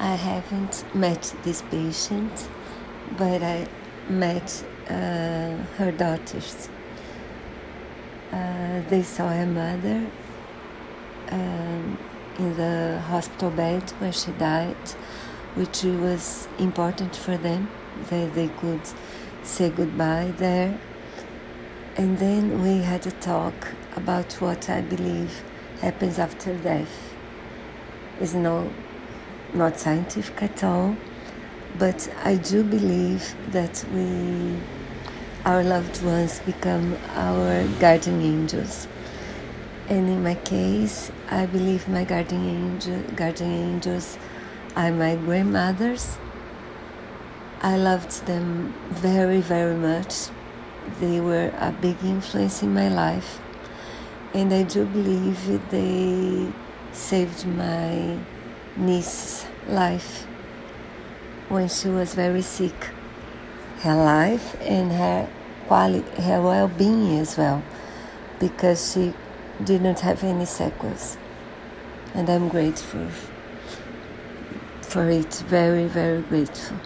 I haven't met this patient, but I met uh, her daughters. Uh, they saw her mother um, in the hospital bed where she died, which was important for them that they could say goodbye there. And then we had a talk about what I believe happens after death. It's no not scientific at all, but I do believe that we, our loved ones, become our guardian angels. And in my case, I believe my guardian angel, guardian angels are my grandmothers. I loved them very, very much. They were a big influence in my life, and I do believe they saved my niece's life when she was very sick. Her life and her quality, her well-being as well, because she didn't have any sequels, and I'm grateful for it. Very, very grateful.